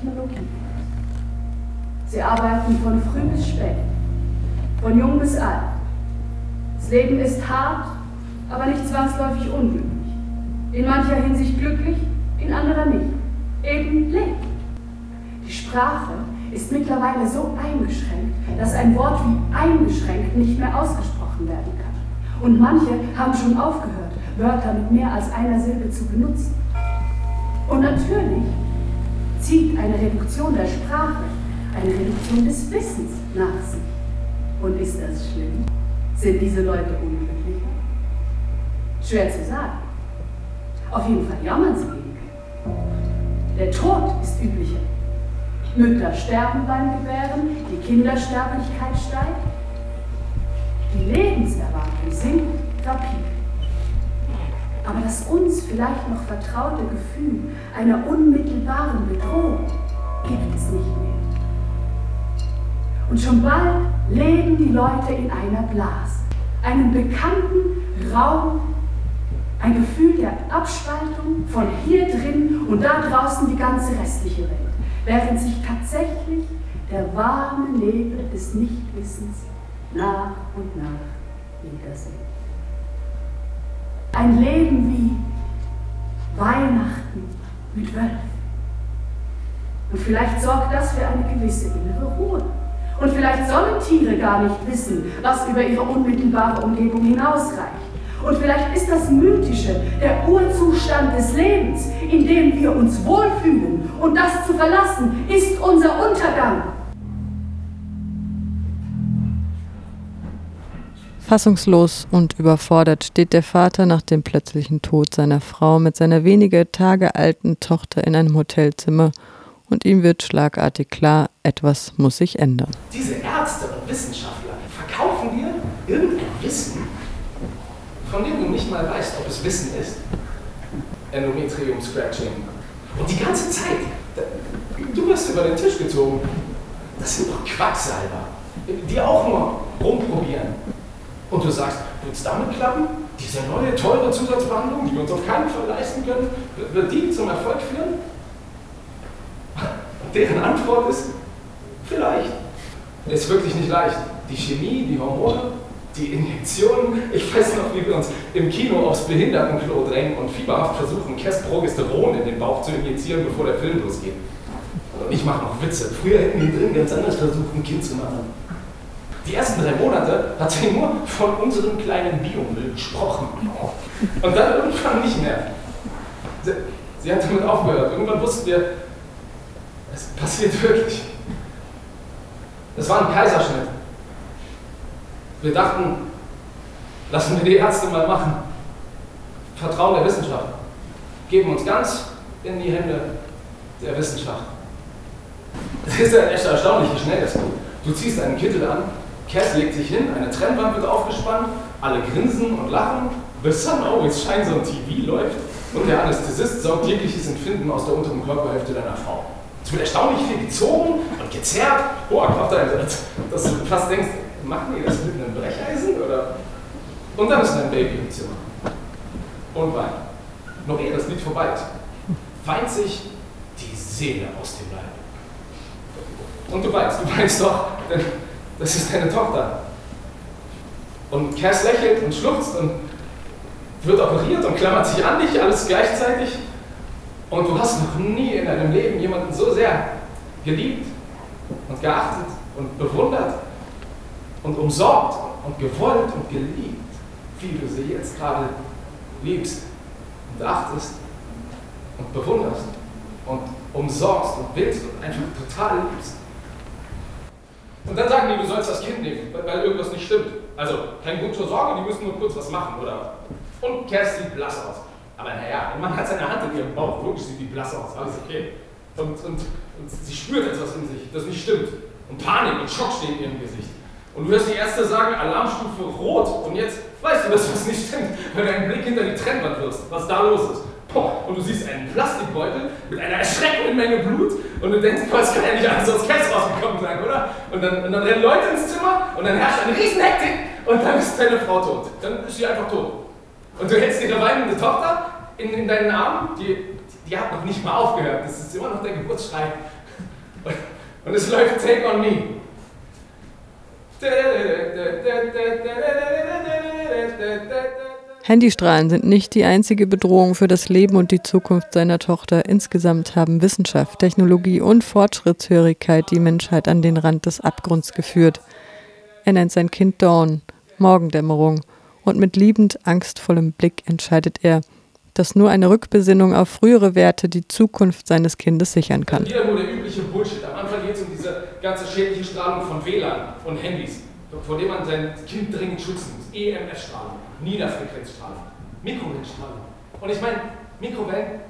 Technologie. Sie arbeiten von früh bis spät, von jung bis alt. Das Leben ist hart, aber nicht zwangsläufig unglücklich. In mancher Hinsicht glücklich, in anderer nicht. Eben lebt. Die Sprache ist mittlerweile so eingeschränkt, dass ein Wort wie eingeschränkt nicht mehr ausgesprochen werden kann. Und manche haben schon aufgehört, Wörter mit mehr als einer Silbe zu benutzen. Und natürlich zieht eine Reduktion der Sprache eine Reduktion des Wissens nach sich. Und ist das schlimm? Sind diese Leute unglücklicher? Schwer zu sagen. Auf jeden Fall jammern sie weniger. Der Tod ist üblicher. Mütter sterben beim Gebären, die Kindersterblichkeit steigt, die Lebenserwartung sinkt rapide. Aber das uns vielleicht noch vertraute Gefühl einer unmittelbaren Bedrohung gibt es nicht mehr. Und schon bald leben die Leute in einer Blase, einem bekannten Raum, ein Gefühl der Abspaltung von hier drin und da draußen die ganze restliche Welt, während sich tatsächlich der warme Nebel des Nichtwissens nach und nach wiedersenkt. Ein Leben wie Weihnachten mit Wölfen. Und vielleicht sorgt das für eine gewisse innere Ruhe. Und vielleicht sollen Tiere gar nicht wissen, was über ihre unmittelbare Umgebung hinausreicht. Und vielleicht ist das Mythische der Urzustand des Lebens, in dem wir uns wohlfühlen. Und das zu verlassen, ist unser Untergang. Fassungslos und überfordert steht der Vater nach dem plötzlichen Tod seiner Frau mit seiner wenige Tage alten Tochter in einem Hotelzimmer und ihm wird schlagartig klar, etwas muss sich ändern. Diese Ärzte und Wissenschaftler verkaufen dir irgendein Wissen, von dem du nicht mal weißt, ob es Wissen ist. Endometrium Scratching. Und die ganze Zeit, du wirst über den Tisch gezogen. Das sind doch Quacksalber, die auch nur rumprobieren. Und du sagst, wird es damit klappen? Diese neue, teure Zusatzbehandlung, die wir uns auf keinen Fall leisten können, wird die zum Erfolg führen? Deren Antwort ist, vielleicht. Ist wirklich nicht leicht. Die Chemie, die Hormone, die Injektionen. Ich weiß noch, wie wir uns im Kino aufs Behindertenklo drängen und fieberhaft versuchen, Progesteron in den Bauch zu injizieren, bevor der Film losgeht. Und ich mache noch Witze. Früher hätten die drin ganz anders versucht, ein Kind zu machen. Die ersten drei Monate hat sie nur von unserem kleinen Biomüll gesprochen. Und dann irgendwann nicht mehr. Sie, sie hat damit aufgehört. Irgendwann wussten wir, es passiert wirklich. Es war ein Kaiserschnitt. Wir dachten, lassen wir die Ärzte mal machen. Vertrauen der Wissenschaft. Geben uns ganz in die Hände der Wissenschaft. Es ist ja echt erstaunlich, wie schnell das geht. Du ziehst einen Kittel an, Cass legt sich hin, eine Trennwand wird aufgespannt, alle grinsen und lachen, The Sun Always Shines on TV läuft und der Anästhesist saugt jegliches Empfinden aus der unteren Körperhälfte deiner Frau. Es wird erstaunlich viel gezogen und gezerrt, hoher Krafteinsatz, dass du fast denkst, machen die das mit einem Brecheisen oder? Und dann ist dein Baby im Zimmer und weint. Noch ehe das Lied vorbei ist, weint sich die Seele aus dem Leib. Und du weinst, du weinst doch, denn das ist deine Tochter. Und Cass lächelt und schluchzt und wird operiert und klammert sich an dich, alles gleichzeitig. Und du hast noch nie in deinem Leben jemanden so sehr geliebt und geachtet und bewundert und umsorgt und gewollt und geliebt, wie du sie jetzt gerade liebst und achtest und bewunderst und umsorgst und willst und einfach total liebst. Und dann sagen die, du sollst das Kind nehmen, weil irgendwas nicht stimmt. Also, kein Grund zur Sorge, die müssen nur kurz was machen, oder? Und Kerstin sieht blass aus. Aber naja, ein Mann hat seine Hand in ihrem Bauch, logisch sieht die blass aus, alles okay. Und, und, und sie spürt etwas in sich, das nicht stimmt. Und Panik und Schock stehen in ihrem Gesicht. Und du hörst die Ärzte sagen, Alarmstufe rot. Und jetzt weißt du, dass was nicht stimmt, wenn du einen Blick hinter die Trennwand wirst, was da los ist. Und du siehst einen Plastikbeutel mit einer erschreckenden Menge Blut und du denkst, was kann ja nicht alles aus Kess rausgekommen sein, oder? Und dann, und dann rennen Leute ins Zimmer und dann herrscht eine riesen Hektik und dann ist deine Frau tot. Dann ist sie einfach tot. Und du hältst ihre weinende Tochter in, in deinen Armen, die, die hat noch nicht mal aufgehört. Das ist immer noch der Geburtsschrei. Und, und es läuft Take on Me. Handystrahlen sind nicht die einzige Bedrohung für das Leben und die Zukunft seiner Tochter. Insgesamt haben Wissenschaft, Technologie und Fortschrittshörigkeit die Menschheit an den Rand des Abgrunds geführt. Er nennt sein Kind Dawn, Morgendämmerung, und mit liebend angstvollem Blick entscheidet er, dass nur eine Rückbesinnung auf frühere Werte die Zukunft seines Kindes sichern kann. Wieder nur der übliche Bullshit. Am Anfang geht es um diese ganze schädliche Strahlung von WLAN und Handys, vor dem man sein Kind dringend schützen muss. EMF-Strahlung, Niederfrequenzstrahlung, Mikrowellenstrahlung. Und ich meine, Mikrowellen,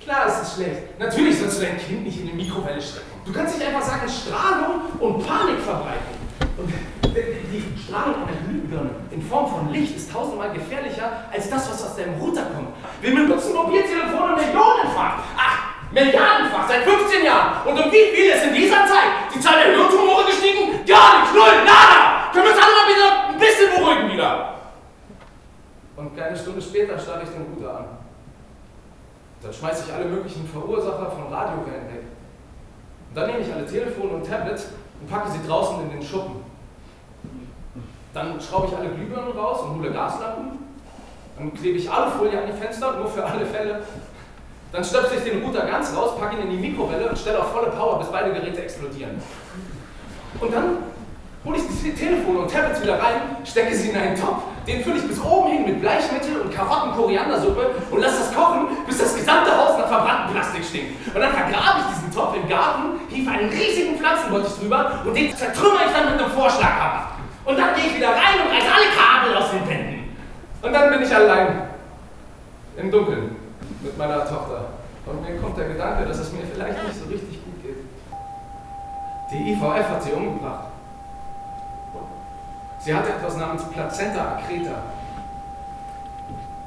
klar ist es schlecht. Natürlich sollst du dein Kind nicht in eine Mikrowelle stecken. Du kannst nicht einfach sagen, Strahlung und Panik verbreiten. Und die Strahlung einer Glühbirne in Form von Licht ist tausendmal gefährlicher als das, was aus deinem Router kommt. Wir benutzen Mobiltelefone millionenfach. Ach, Milliardenfach, seit 15 Jahren. Und um wie viel ist in dieser Zeit die Zahl der Hirntumore gestiegen? Gar nicht, null, nada. Können wir uns alle mal wieder ein bisschen beruhigen wieder. Und keine Stunde später starte ich den Router an. Dann schmeiße ich alle möglichen Verursacher von Radiowellen weg. Und dann nehme ich alle Telefone und Tablets und packe sie draußen in den Schuppen. Dann schraube ich alle Glühbirnen raus und hole Gaslampen. Dann klebe ich alle Folie an die Fenster, nur für alle Fälle. Dann stöpsel ich den Router ganz raus, packe ihn in die Mikrowelle und stelle auf volle Power, bis beide Geräte explodieren. Und dann Telefone und Tablets wieder rein, stecke sie in einen Topf, den fülle ich bis oben hin mit Bleichmittel und Karotten-Koriandersuppe und lasse das kochen, bis das gesamte Haus nach verbranntem Plastik stinkt. Und dann vergrabe ich diesen Topf im Garten, hief einen riesigen Pflanzenbottich drüber und den zertrümmer ich dann mit einem Vorschlaghammer. Und dann gehe ich wieder rein und reiße alle Kabel aus den Wänden. Und dann bin ich allein. Im Dunkeln. Mit meiner Tochter. Und mir kommt der Gedanke, dass es mir vielleicht nicht so richtig gut geht. Die IVF hat sie umgebracht. Sie hatte etwas namens Plazenta accreta.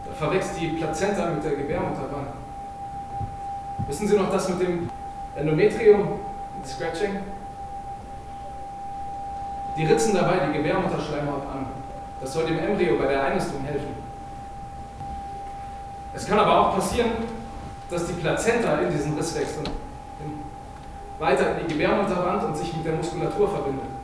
Da verwechselt die Plazenta mit der Gebärmutterwand. Wissen Sie noch das mit dem Endometrium, mit Scratching? Die ritzen dabei die Gebärmutterschleimhaut an. Das soll dem Embryo bei der Einnistung helfen. Es kann aber auch passieren, dass die Plazenta in diesen Riss wächst und weiter in die Gebärmutterwand und sich mit der Muskulatur verbindet.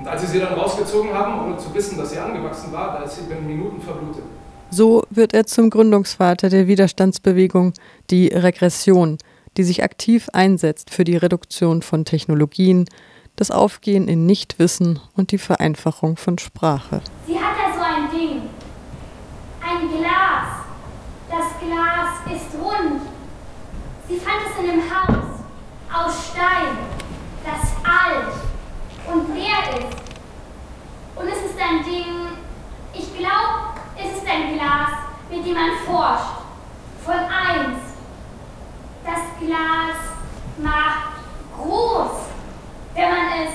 Und als sie sie dann rausgezogen haben, ohne zu wissen, dass sie angewachsen war, da ist sie binnen Minuten verblutet. So wird er zum Gründungsvater der Widerstandsbewegung, die Regression, die sich aktiv einsetzt für die Reduktion von Technologien, das Aufgehen in Nichtwissen und die Vereinfachung von Sprache. Sie hat da so ein Ding. Ein Glas. Das Glas ist rund. Sie fand es in einem Haus aus Stein, das alt und leer ist. Und es ist ein Ding, ich glaube, es ist ein Glas, mit dem man forscht. Von eins. Das Glas macht groß, wenn man es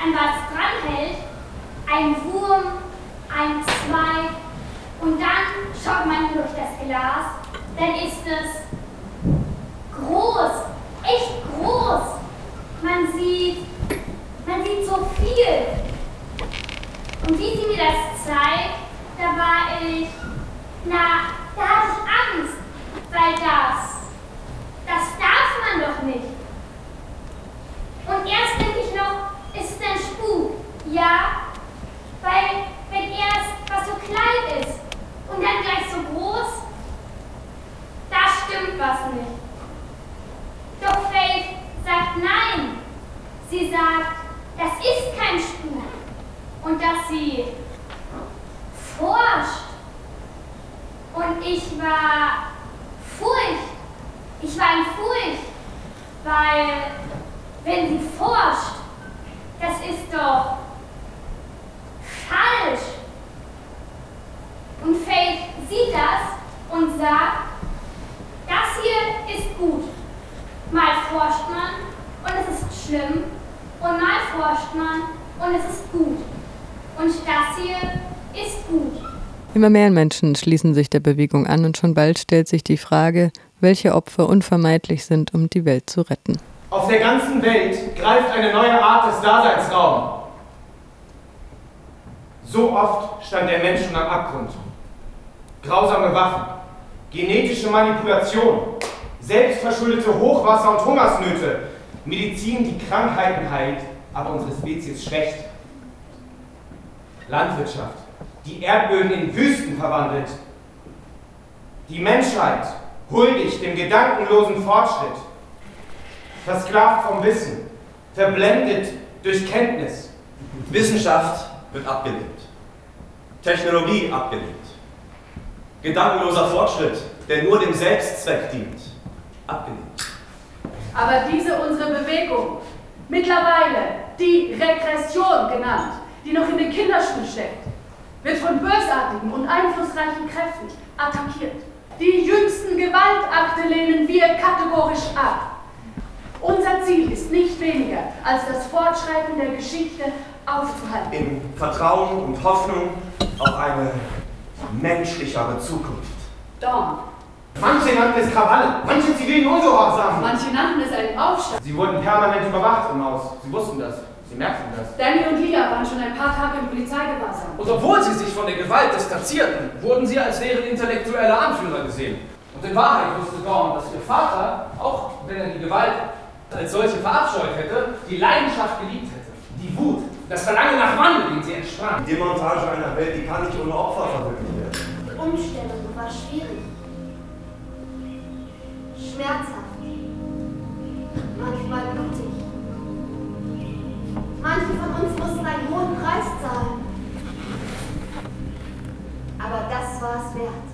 an was dranhält. Ein Wurm, ein Zweig und dann schaut man durch das Glas, dann ist es groß, echt groß. Man sieht man sieht so viel. Und wie sie mir das zeigt, da war ich, na, da hatte ich Angst, weil das, das darf man doch nicht. Und erst denke ich noch, ist es ein Spuk? Ja, weil wenn erst was so klein ist und dann gleich so groß, da stimmt was nicht. Doch Faith sagt nein. Sie sagt, das ist kein Spuk. Und dass sie forscht. Und ich war Furcht. Ich war in Furcht, weil wenn sie forscht, das ist doch falsch. Und Faith sieht das und sagt, das hier ist gut. Mal forscht man und es ist schlimm und mal forscht man und es ist gut. Und das hier ist gut. Immer mehr Menschen schließen sich der Bewegung an und schon bald stellt sich die Frage, welche Opfer unvermeidlich sind, um die Welt zu retten. Auf der ganzen Welt greift eine neue Art des Daseinsraums. So oft stand der Mensch schon am Abgrund. Grausame Waffen, genetische Manipulation, Selbstverschuldete Hochwasser und Hungersnöte. Medizin, die Krankheiten heilt, aber unsere Spezies schwächt. Landwirtschaft, die Erdböden in Wüsten verwandelt. Die Menschheit, huldigt dem gedankenlosen Fortschritt. Versklavt vom Wissen, verblendet durch Kenntnis. Wissenschaft wird abgelehnt. Technologie abgelehnt. Gedankenloser Fortschritt, der nur dem Selbstzweck dient, abgelehnt. Aber diese unsere Bewegung, mittlerweile die Regression genannt, die noch in den Kinderschuhen steckt, wird von bösartigen und einflussreichen Kräften attackiert. Die jüngsten Gewaltakte lehnen wir kategorisch ab. Unser Ziel ist nicht weniger, als das Fortschreiten der Geschichte aufzuhalten. In Vertrauen und Hoffnung auf eine menschlichere Zukunft. Dawn. Manche nannten es Krawalle, manche zivilen Ungehorsam. Manche nannten es einen Aufstand. Sie wurden permanent überwacht im Haus. Sie wussten das. Sie merkten das. Danny und Lia waren schon ein paar Tage im Polizeigewahrsam. Und obwohl sie sich von der Gewalt distanzierten, wurden sie als deren intellektuelle Anführer gesehen. Und in Wahrheit wusste Dawn, dass ihr Vater, auch wenn er die Gewalt als solche verabscheut hätte, die Leidenschaft geliebt hätte. Die Wut, das Verlangen nach Wandel, den sie entsprang. Die Demontage einer Welt, die kann nicht ohne Opfer verwirklicht werden. Die Umstellung war schwierig. Schmerzhaft. Manchmal blutig. Manche von uns mussten einen hohen Preis zahlen. Aber das war es wert.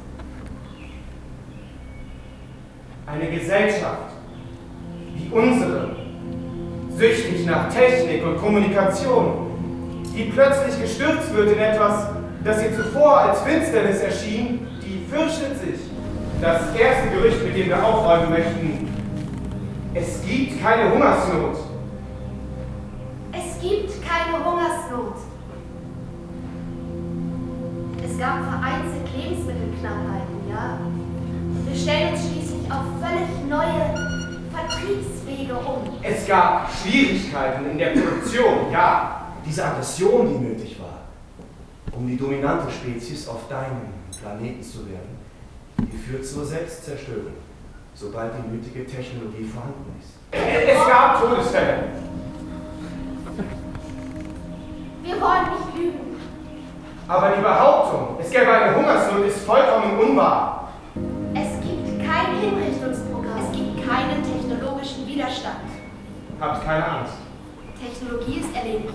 Eine Gesellschaft wie unsere, süchtig nach Technik und Kommunikation, die plötzlich gestürzt wird in etwas, das ihr zuvor als Finsternis erschien, die fürchtet sich. Das erste Gerücht, mit dem wir aufräumen möchten, es gibt keine Hungersnot. Keine Hungersnot. Es gab vereinzelt Lebensmittelknappheiten, ja. Und wir stellen uns schließlich auf völlig neue Vertriebswege um. Es gab Schwierigkeiten in der Produktion, ja. Diese Aggression, die nötig war, um die dominante Spezies auf deinem Planeten zu werden, die führt zur Selbstzerstörung, sobald die nötige Technologie vorhanden ist. Es gab Todesfälle. Aber die Behauptung, es gäbe eine Hungersnot, ist vollkommen unwahr. Es gibt kein Hinrichtungsprogramm. Es gibt keinen technologischen Widerstand. Habt keine Angst. Technologie ist erledigt.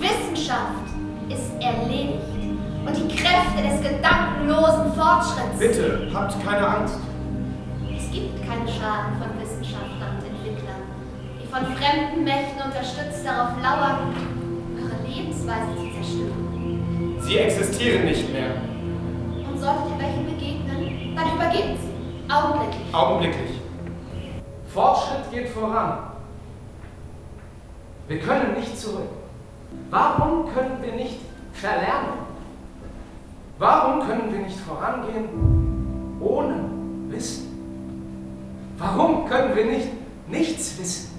Wissenschaft ist erledigt. Und die Kräfte des gedankenlosen Fortschritts. Bitte, habt keine Angst. Es gibt keinen Schaden von Wissenschaftlern und Entwicklern, die von fremden Mächten unterstützt darauf lauern, eure Lebensweise zu zerstören. Sie existieren nicht mehr. Und solltet ihr welchen begegnen, dann übergebt sie. Augenblicklich. Augenblicklich. Fortschritt geht voran. Wir können nicht zurück. Warum können wir nicht verlernen? Warum können wir nicht vorangehen ohne Wissen? Warum können wir nicht nichts wissen?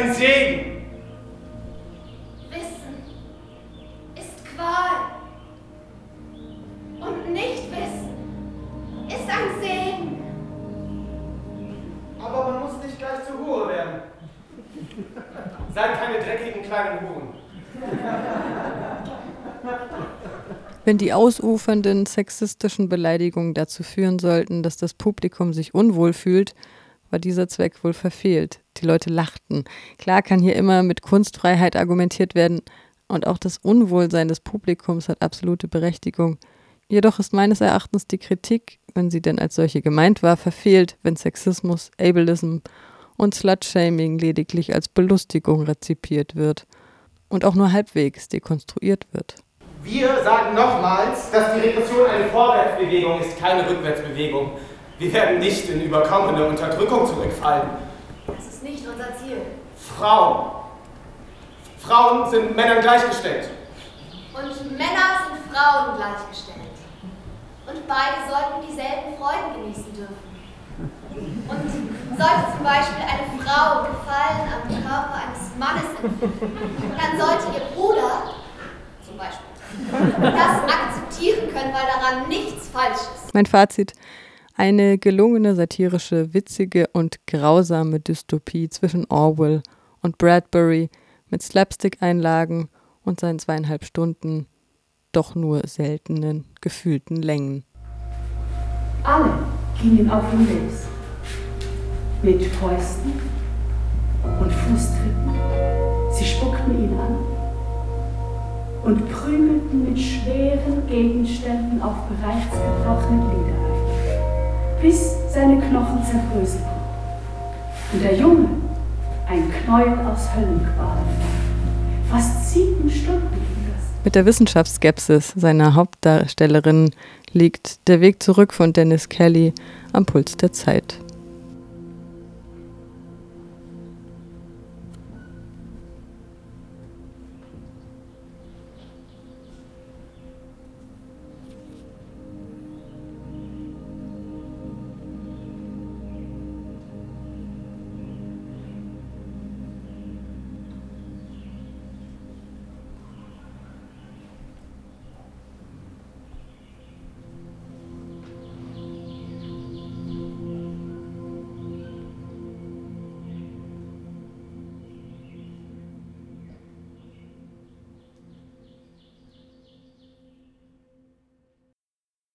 Ein Segen. Wissen ist Qual. Und Nichtwissen ist ein Segen. Aber man muss nicht gleich zur Hure werden. Seid keine dreckigen kleinen Huren. Wenn die ausufernden sexistischen Beleidigungen dazu führen sollten, dass das Publikum sich unwohl fühlt, war dieser Zweck wohl verfehlt. Die Leute lachten. Klar kann hier immer mit Kunstfreiheit argumentiert werden und auch das Unwohlsein des Publikums hat absolute Berechtigung. Jedoch ist meines Erachtens die Kritik, wenn sie denn als solche gemeint war, verfehlt, wenn Sexismus, Ableism und Slutshaming lediglich als Belustigung rezipiert wird und auch nur halbwegs dekonstruiert wird. Wir sagen nochmals, dass die Regression eine Vorwärtsbewegung ist, keine Rückwärtsbewegung. Wir werden nicht in überkommene Unterdrückung zurückfallen. Das ist nicht unser Ziel. Frauen. Frauen sind Männern gleichgestellt. Und Männer sind Frauen gleichgestellt. Und beide sollten dieselben Freuden genießen dürfen. Und sollte zum Beispiel eine Frau Gefallen am Körper eines Mannes empfinden, dann sollte ihr Bruder zum Beispiel das akzeptieren können, weil daran nichts falsch ist. Mein Fazit. Eine gelungene, satirische, witzige und grausame Dystopie zwischen Orwell und Bradbury mit Slapstick-Einlagen und seinen zweieinhalb Stunden doch nur seltenen, gefühlten Längen. Alle gingen auf ihn los. Mit Fäusten und Fußtritten. Sie spuckten ihn an und prügelten mit schweren Gegenständen auf bereits gebrochene Glieder bis seine Knochen zerbröselten und der Junge ein Knäuel aus Höllenqualen. Fast sieben Stunden ging das. Mit der Wissenschaftsskepsis seiner Hauptdarstellerin liegt der Weg zurück von Dennis Kelly am Puls der Zeit.